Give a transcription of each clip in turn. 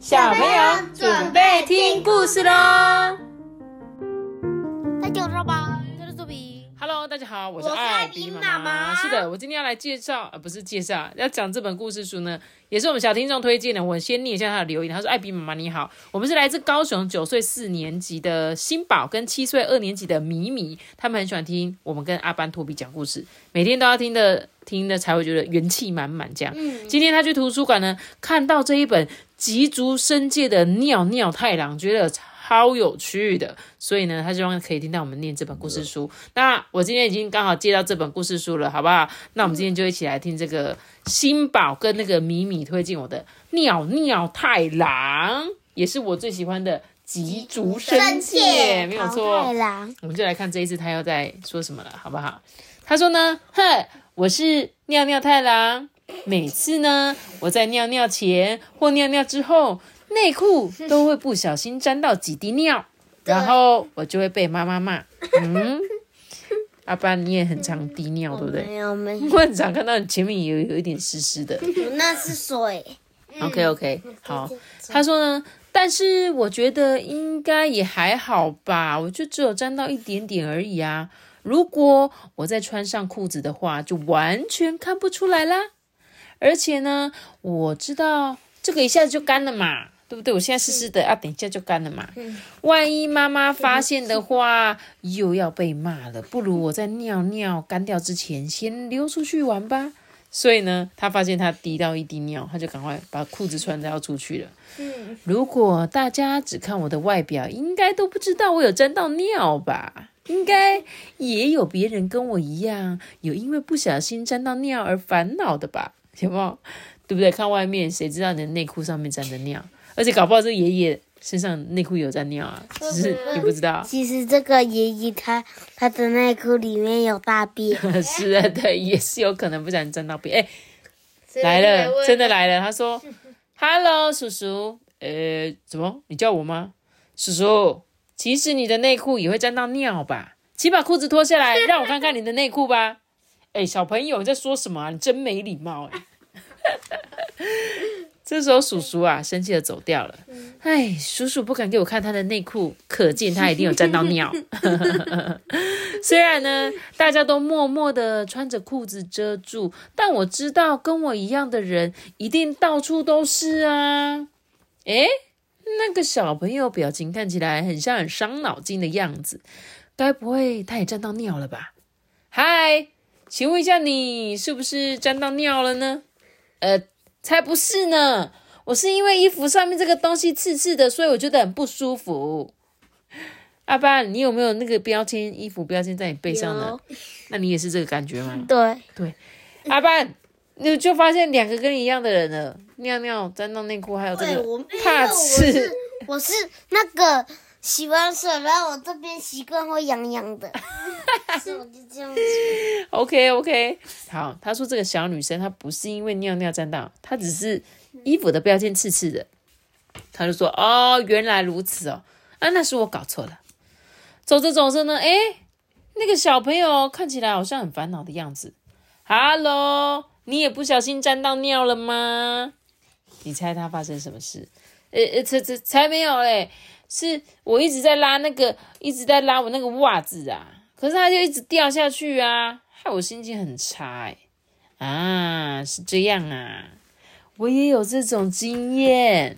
小朋友准备听故事喽。大家好吧，这是周比。Hello，大家好，我是艾艾比比妈妈妈是的，我今天要来介绍，呃，不是介绍，要讲这本故事书呢，也是我们小听众推荐的。我先念一下他的留言，他说：“艾比妈妈你好，我们是来自高雄九岁四年级的新宝跟七岁二年级的米米，他们很喜欢听我们跟阿班托比讲故事，每天都要听的，听的才会觉得元气满满这样。今天他去图书馆呢，看到这一本极足伸介的尿尿太郎，觉得超有趣的，所以呢，他希望可以听到我们念这本故事书。那我今天已经刚好借到这本故事书了，好不好？那我们今天就一起来听这个新宝跟那个米米推荐我的尿尿太郎，也是我最喜欢的吉足伸介，没有错。太郎，我们就来看这一次他又在说什么了，好不好？他说呢，哼，我是尿尿太郎。每次呢，我在尿尿前或尿尿之后，内裤都会不小心沾到几滴尿，然后我就会被妈妈骂。嗯，阿爸你也很常滴尿，对不对？没有没有，我很常看到你前面有有一点湿湿的。那是水。OK OK，好。他说呢，但是我觉得应该也还好吧，我就只有沾到一点点而已啊。如果我再穿上裤子的话，就完全看不出来啦。而且呢，我知道这个一下子就干了嘛，对不对？我现在湿湿的，啊，等一下就干了嘛。万一妈妈发现的话，又要被骂了。不如我在尿尿干掉之前，先溜出去玩吧。所以呢，他发现他滴到一滴尿，他就赶快把裤子穿着要出去了。嗯，如果大家只看我的外表，应该都不知道我有沾到尿吧？应该也有别人跟我一样，有因为不小心沾到尿而烦恼的吧？有没有？对不对？看外面，谁知道你的内裤上面沾着尿？而且搞不好这爷爷身上内裤有沾尿啊，只是你不知道。其实这个爷爷他他的内裤里面有大便。是啊，对，也是有可能不小心沾到便。哎，来了，真的来了。他说：“Hello，叔叔，呃，怎么？你叫我吗？叔叔，其实你的内裤也会沾到尿吧？请把裤子脱下来，让我看看你的内裤吧。”哎，小朋友，你在说什么啊？你真没礼貌哎！这时候叔叔啊，生气的走掉了。哎，叔叔不敢给我看他的内裤，可见他一定有沾到尿。虽然呢，大家都默默的穿着裤子遮住，但我知道跟我一样的人一定到处都是啊。诶，那个小朋友表情看起来很像很伤脑筋的样子，该不会他也沾到尿了吧？嗨，请问一下，你是不是沾到尿了呢？呃，才不是呢，我是因为衣服上面这个东西刺刺的，所以我觉得很不舒服。阿爸，你有没有那个标签衣服标签在你背上呢？那你也是这个感觉吗？对对，阿班，你就发现两个跟你一样的人了，尿尿沾到内裤，还有这个怕我刺是。我是那个洗完手，然后我这边习惯会痒痒的，所以我就这样子。OK OK，好，他说这个小女生她不是因为尿尿沾到，她只是衣服的标签刺刺的。他就说哦，原来如此哦，啊，那是我搞错了。走着走着呢，诶，那个小朋友看起来好像很烦恼的样子。Hello，你也不小心沾到尿了吗？你猜他发生什么事？呃呃，才才才没有嘞，是我一直在拉那个，一直在拉我那个袜子啊，可是它就一直掉下去啊，害我心情很差哎。啊，是这样啊，我也有这种经验。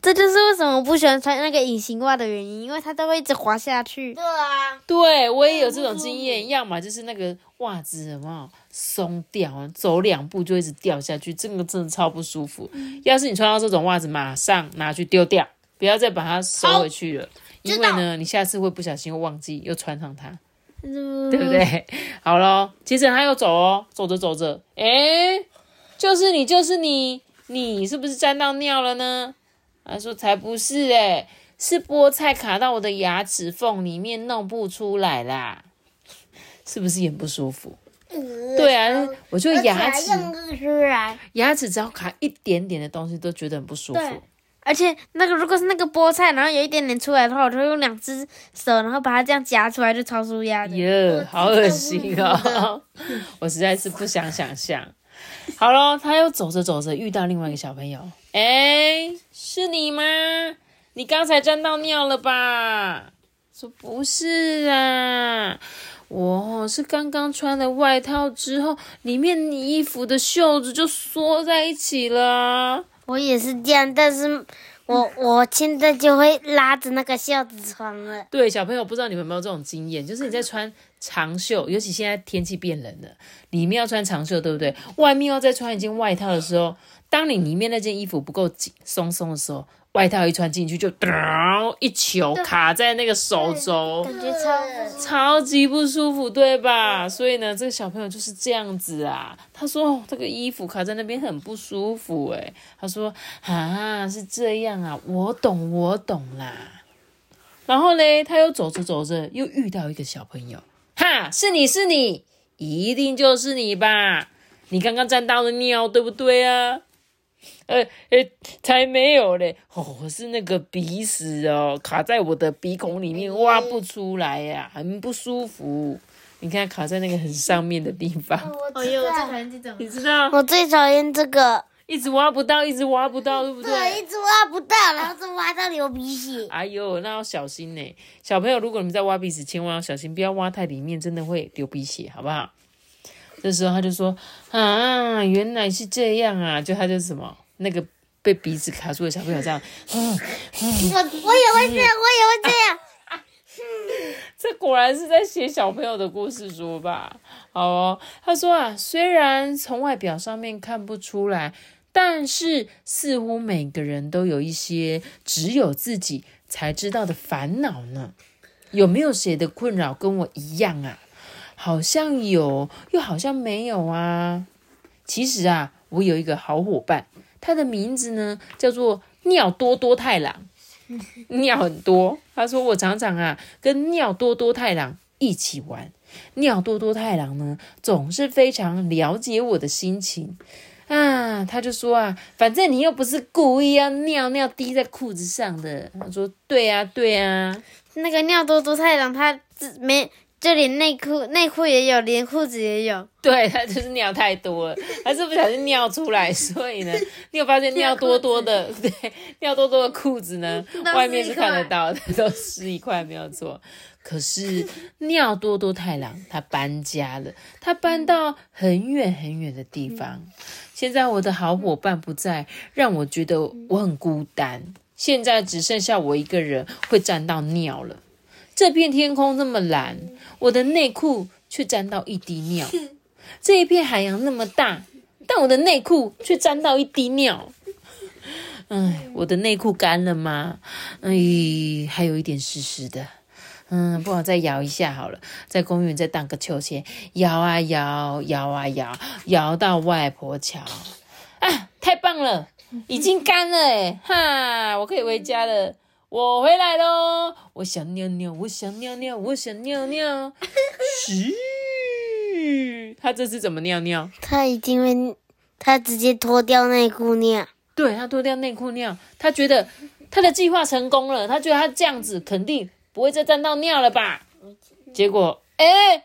这就是为什么我不喜欢穿那个隐形袜的原因，因为它都会一直滑下去对。啊，对我也有这种经验，要么就是那个袜子有没有松掉，走两步就一直掉下去，这个真的超不舒服。要是你穿到这种袜子，马上拿去丢掉，不要再把它收回去了，因为呢，你下次会不小心又忘记又穿上它。对对不？对？好咯，接着他又走哦，走着走着，诶，就是你，就是你，你是不是沾到尿了呢？他说才不是诶，是菠菜卡到我的牙齿缝里面弄不出来啦，是不是也不舒服？对啊，我就牙齿。牙齿只要卡一点点的东西都觉得很不舒服。对而且那个如果是那个菠菜，然后有一点点出来的话，我就会用两只手，然后把它这样夹出来，就超舒压的。耶，好恶心哦！我实在是不想想象。好咯，他又走着走着遇到另外一个小朋友，哎，是你吗？你刚才沾到尿了吧？说不是啊，我是刚刚穿了外套之后，里面你衣服的袖子就缩在一起了。我也是这样，但是我我现在就会拉着那个袖子穿了。对，小朋友不知道你们有没有这种经验，就是你在穿长袖，尤其现在天气变冷了，里面要穿长袖，对不对？外面要再穿一件外套的时候，当你里面那件衣服不够紧松松的时候，外套一穿进去就噔 一球卡在那个手肘，感觉超超级不舒服，对吧？所以呢，这个小朋友就是这样子啊。他说、哦、这个衣服卡在那边很不舒服，诶，他说啊是这样啊，我懂我懂啦。然后嘞，他又走着走着，又遇到一个小朋友，哈，是你是你，一定就是你吧？你刚刚沾到了尿，对不对啊？呃呃，才没有嘞！哦，是那个鼻屎哦，卡在我的鼻孔里面，挖不出来呀、很不舒服。你看，卡在那个很上面的地方，哦呦，我最讨厌这种。你知道，我最讨厌这个，一直挖不到，一直挖不到，对不对，对？一直挖不到，然后就挖到流鼻血。哎呦，那要小心呢！小朋友，如果你们在挖鼻屎，千万要小心，不要挖太里面，真的会流鼻血，好不好？这时候他就说：“啊，原来是这样啊！”就他就是什么那个被鼻子卡住的小朋友这样，我我也会这样，我也会这样。这果然是在写小朋友的故事书吧？好哦，他说啊，虽然从外表上面看不出来，但是似乎每个人都有一些只有自己才知道的烦恼呢。有没有谁的困扰跟我一样啊？好像有，又好像没有啊。其实啊，我有一个好伙伴，他的名字呢叫做尿多多太郎。尿很多。他说我常常啊跟尿多多太郎一起玩，尿多多太郎呢总是非常了解我的心情啊。他就说啊，反正你又不是故意要尿尿滴在裤子上的。他说对啊对啊，那个尿多多太郎，他自没就连内裤内裤也有，连裤子也有。对他就是尿太多了，还是不小心尿出来，所以呢，你有发现尿多多的对尿多多的裤子呢，外面是看得到的，都湿一块没有错。可是尿多多太郎他搬家了，他搬到很远很远的地方。现在我的好伙伴不在，让我觉得我很孤单。现在只剩下我一个人会沾到尿了。这片天空那么蓝，我的内裤却沾到一滴尿。这一片海洋那么大，但我的内裤却沾到一滴尿。哎，我的内裤干了吗？哎，还有一点湿湿的。嗯，不好再摇一下好了，在公园再荡个秋千，摇啊摇，摇啊摇，摇到外婆桥。啊，太棒了，已经干了哎，哈，我可以回家了。我回来喽！我想尿尿，我想尿尿，我想尿尿。嘘，他这次怎么尿尿？他一定会，他直接脱掉内裤尿。对他脱掉内裤尿，他觉得他的计划成功了，他觉得他这样子肯定不会再沾到尿了吧？结果，哎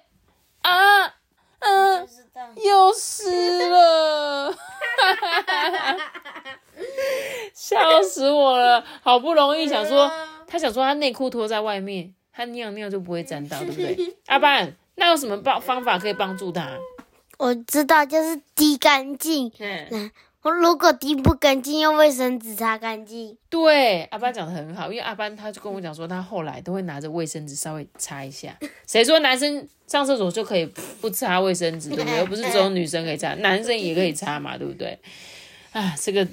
啊嗯，又湿了，笑死我了！好不容易想说，他想说他内裤脱在外面，他尿尿就不会沾到，对不对？阿班，那有什么帮方法可以帮助他？我知道，就是滴干净。嗯。我如果滴不干净，用卫生纸擦干净。对，阿班讲的很好，因为阿班他就跟我讲说，他后来都会拿着卫生纸稍微擦一下。谁说男生上厕所就可以不擦卫生纸，对不对？又不是只有女生可以擦，男生也可以擦嘛，对不对？啊，这个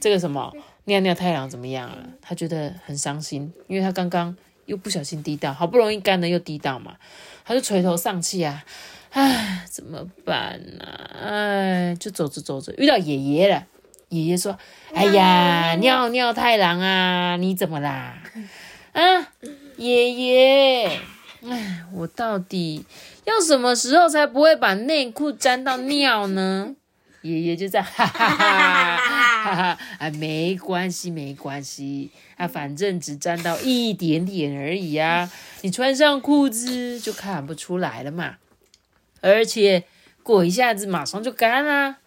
这个什么尿尿太郎怎么样啊？他觉得很伤心，因为他刚刚又不小心滴到，好不容易干了又滴到嘛，他就垂头丧气啊。唉，怎么办呢、唉，就走着走着遇到爷爷了。爷爷说：“哎呀，尿尿太郎啊，你怎么啦？”啊，爷爷，唉，我到底要什么时候才不会把内裤沾到尿呢？爷爷就在哈哈哈哈哈啊，没关系，没关系啊，反正只沾到一点点而已啊，你穿上裤子就看不出来了嘛。而且过一下子马上就干啦。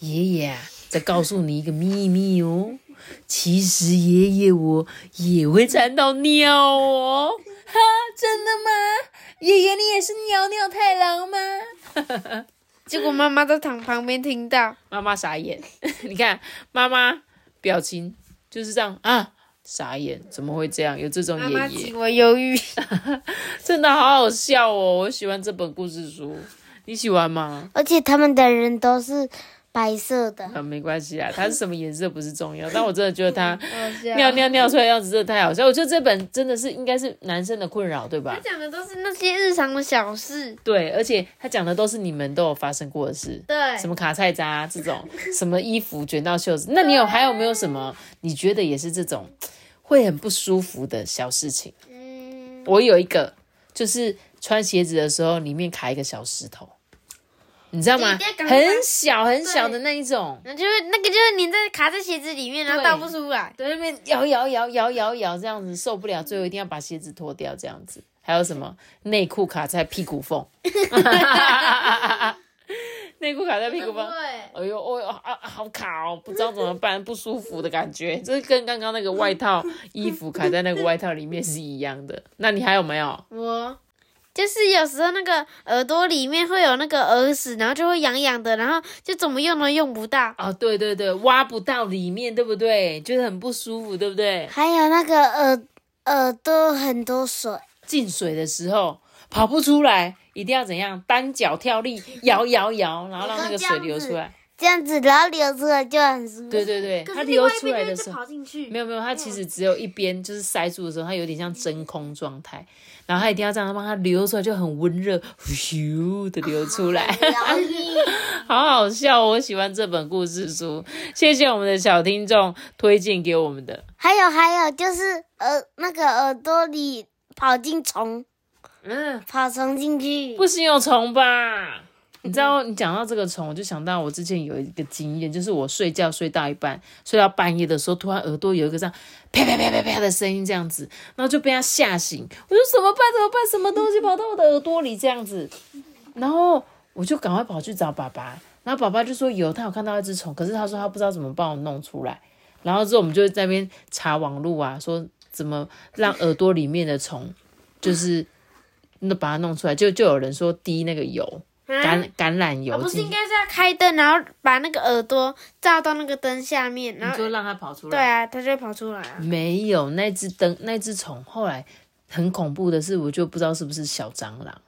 爷爷啊，再告诉你一个秘密哦，其实爷爷我也会沾到尿哦。哈，真的吗？爷爷你也是尿尿太郎吗？结果妈妈在躺旁边听到，妈妈傻眼，你看妈妈表情就是这样啊，傻眼，怎么会这样？有这种妈妈爷爷极，为忧郁。真的好好笑哦！我喜欢这本故事书，你喜欢吗？而且他们的人都是白色的，啊，没关系啊，它是什么颜色不是重要，但我真的觉得它 尿尿尿尿出来的样子真的太好笑。我觉得这本真的是应该是男生的困扰，对吧他？讲的都是那些日常的小事。对，而且他讲的都是你们都有发生过的事。对，什么卡菜渣、这种，什么衣服卷到袖子，那你有还有没有什么你觉得也是这种 会很不舒服的小事情？嗯，我有一个，就是穿鞋子的时候里面卡一个小石头，你知道吗很小很小的那一种，那就是那个就是粘在卡在鞋子里面，然后倒不出来。在那边摇摇摇摇摇摇这样子受不了，最后一定要把鞋子脱掉这样子。还有什么内裤卡在屁股缝，内裤卡在屁股缝，对，哎呦，哦呦，啊，好卡哦，不知道怎么办，不舒服的感觉，这跟刚刚那个外套衣服卡在那个外套里面是一样的。那你还有没有？我就是有时候那个耳朵里面会有那个耳屎，然后就会痒痒的，然后就怎么用都用不到。哦，对对对，挖不到里面，对不对？就是很不舒服，对不对？还有那个耳耳朵很多水，进水的时候跑不出来，一定要怎样？单脚跳力，摇摇摇，然后让那个水流出来。这样子，然后流出来就很舒服。对对对，它流出来的时候。没有没有，它其实只有一边就是塞住的时候，它有点像真空状态，然后他一定要这样帮他流出来，就很温热，咻的流出来。好 好笑哦，我喜欢这本故事书，谢谢我们的小听众推荐给我们的。还有还有就是呃那个耳朵里跑进虫，嗯，跑虫进去。不行有虫吧？你知道，你讲到这个虫，我就想到我之前有一个经验，就是我睡觉睡到一半，睡到半夜的时候，突然耳朵有一个这样啪啪啪啪啪的声音，这样子，然后就被它吓醒。我说怎么办？怎么办？什么东西跑到我的耳朵里这样子？然后我就赶快跑去找爸爸，然后爸爸就说有，他有看到一只虫，可是他说他不知道怎么帮我弄出来。然后之后我们就在那边查网络啊，说怎么让耳朵里面的虫就是那把它弄出来，就就有人说滴那个油橄橄榄油啊不是应该是要开灯，然后把那个耳朵照到那个灯下面，然后你就让它跑出来。对啊，它就会跑出来啊。没有那只灯，那只虫后来很恐怖的是，我就不知道是不是小蟑螂，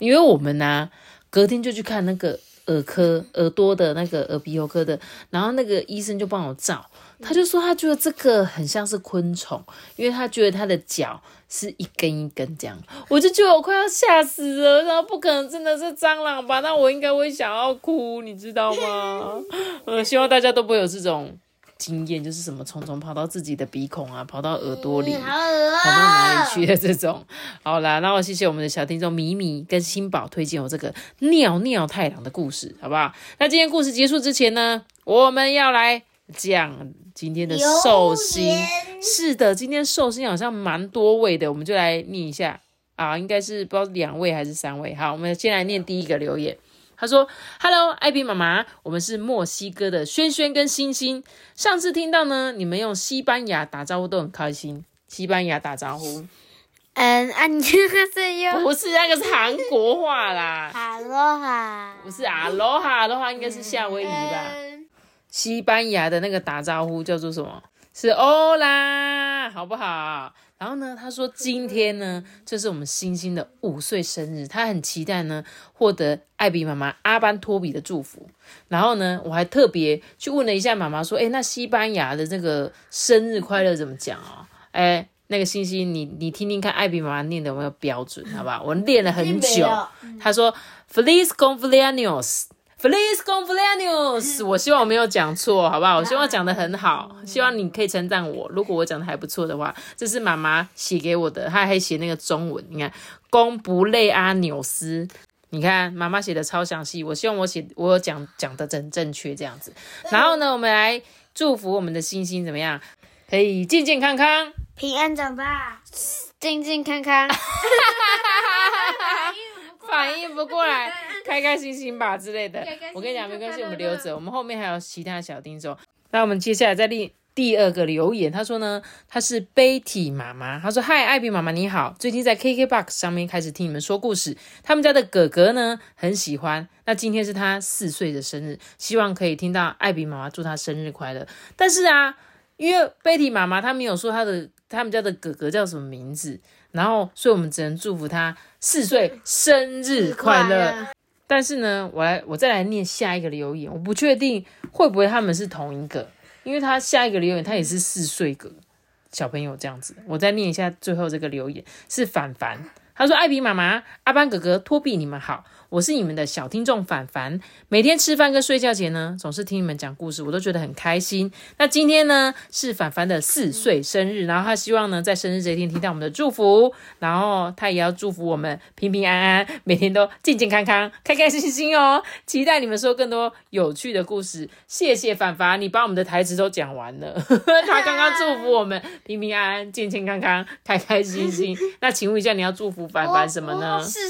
因为我们呢、隔天就去看那个耳科耳朵的那个耳鼻喉科的，然后那个医生就帮我照，他就说他觉得这个很像是昆虫，因为他觉得他的脚是一根一根这样，我就觉得我快要吓死了，然后不可能真的是蟑螂吧？那我应该会想要哭，你知道吗？呃，希望大家都不会有这种经验，就是什么虫虫跑到自己的鼻孔啊，跑到耳朵里。跑到哪里啊！去的这种。好啦，那我谢谢我们的小听众米米跟新宝推荐我这个尿尿太郎的故事，好不好？那今天故事结束之前呢，我们要来讲今天的寿星。是的，今天寿星好像蛮多位的，我们就来念一下啊，应该是不知道两位还是三位。好，我们先来念第一个留言。他说：“Hello，艾比妈妈，我们是墨西哥的轩轩跟星星。上次听到呢，你们用西班牙打招呼都很开心。西班牙打招呼嗯，啊，你这是又不是那个是韩国话啦，哈喽哈，不是阿罗哈的话应该是夏威夷吧？嗯西班牙的那个打招呼叫做什么？是欧啦，好不好？然后呢，他说今天呢，就是我们星星的五岁生日，他很期待呢获得艾比妈妈阿班托比的祝福。然后呢，我还特别去问了一下妈妈，说，哎，那西班牙的这个生日快乐怎么讲哦？哎，那个星星，你你听听看，艾比妈妈念的有没有标准？好不好？我练了很久。他说 Feliz cumpleaños。Feliz cumpleaños！我希望我没有讲错，好不好？我希望讲的很好，希望你可以称赞我。如果我讲的还不错的话，这是妈妈写给我的，她还写那个中文，你看，贡布雷阿纽斯，你看妈妈写的超详细。我希望我写我有讲讲的真正确这样子。然后呢，我们来祝福我们的星星怎么样？可以健健康康。平安长大。健健康康。反应不过来，开开心心吧之类的我跟你讲，没关系，我们留着，我们后面还有其他小听众。那我们接下来再另第二个留言，他说呢，他是 Betty 妈妈，他说嗨，艾比妈妈你好，最近在 KKBOX 上面开始听你们说故事，他们家的哥哥呢很喜欢，那今天是他四岁的生日，希望可以听到艾比妈妈祝他生日快乐。但是啊，因为 Betty 妈妈她没有说她的他们家的哥哥叫什么名字，然后所以我们只能祝福他四岁生日快乐。但是呢，我来我再来念下一个留言，我不确定会不会他们是同一个。因为他下一个留言，他也是四岁个小朋友这样子。我再念一下最后这个留言，是凡凡，他说：“艾比妈妈、阿班哥哥、托比，你们好。”我是你们的小听众凡凡，每天吃饭跟睡觉前呢，总是听你们讲故事，我都觉得很开心。那今天呢是凡凡的四岁生日，然后他希望呢在生日这一天听到我们的祝福，然后他也要祝福我们平平安安，每天都健健康康、开开心心哦。期待你们说更多有趣的故事。谢谢凡凡，你把我们的台词都讲完了。他刚刚祝福我们平平安安、健健康康、开开心心。那请问一下，你要祝福凡凡什么呢？是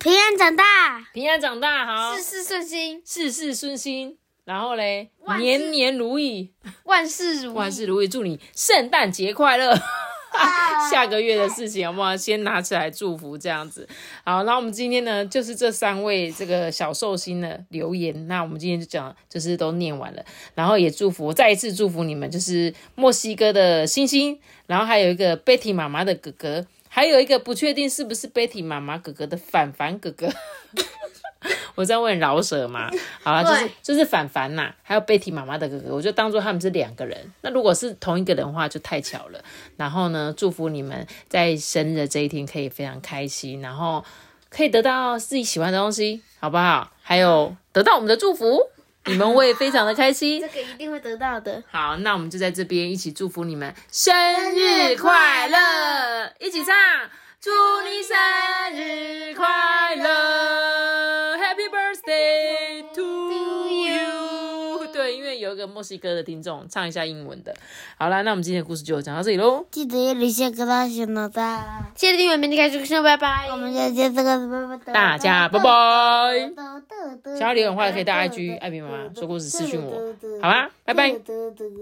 平安长大，平安长大，好，事事顺心，事事顺心，然后嘞，万事年年如意，万事如意。万事如意，祝你圣诞节快乐。下个月的事情好不好？先拿起来祝福这样子。好，那我们今天呢，就是这三位这个小寿星的留言。那我们今天就讲，就是都念完了，然后也祝福，再一次祝福你们，就是墨西哥的星星，然后还有一个 Betty 妈妈的哥哥，还有一个不确定是不是 Betty 妈妈哥哥的凡凡哥哥。我在问饶舌嘛，好了，就是就是凡凡呐，还有贝蒂妈妈的哥哥，我就当做他们是两个人。那如果是同一个人的话，就太巧了。然后呢，祝福你们在生日的这一天可以非常开心，然后可以得到自己喜欢的东西，好不好？还有得到我们的祝福，你们会非常的开心 这。个一定会得到的。好，那我们就在这边一起祝福你们生日快乐，一起唱，祝你生日快乐，Happy birthday 有一个墨西哥的听众唱一下英文的。好啦，那我们今天的故事就讲到这里喽。记得要留下个大小脑袋。谢谢订阅，明天开始说拜拜。我们下期这个大家拜拜。想要留言的话，可以到 IG 艾比妈妈说故事私讯我，好吗？拜拜。拜。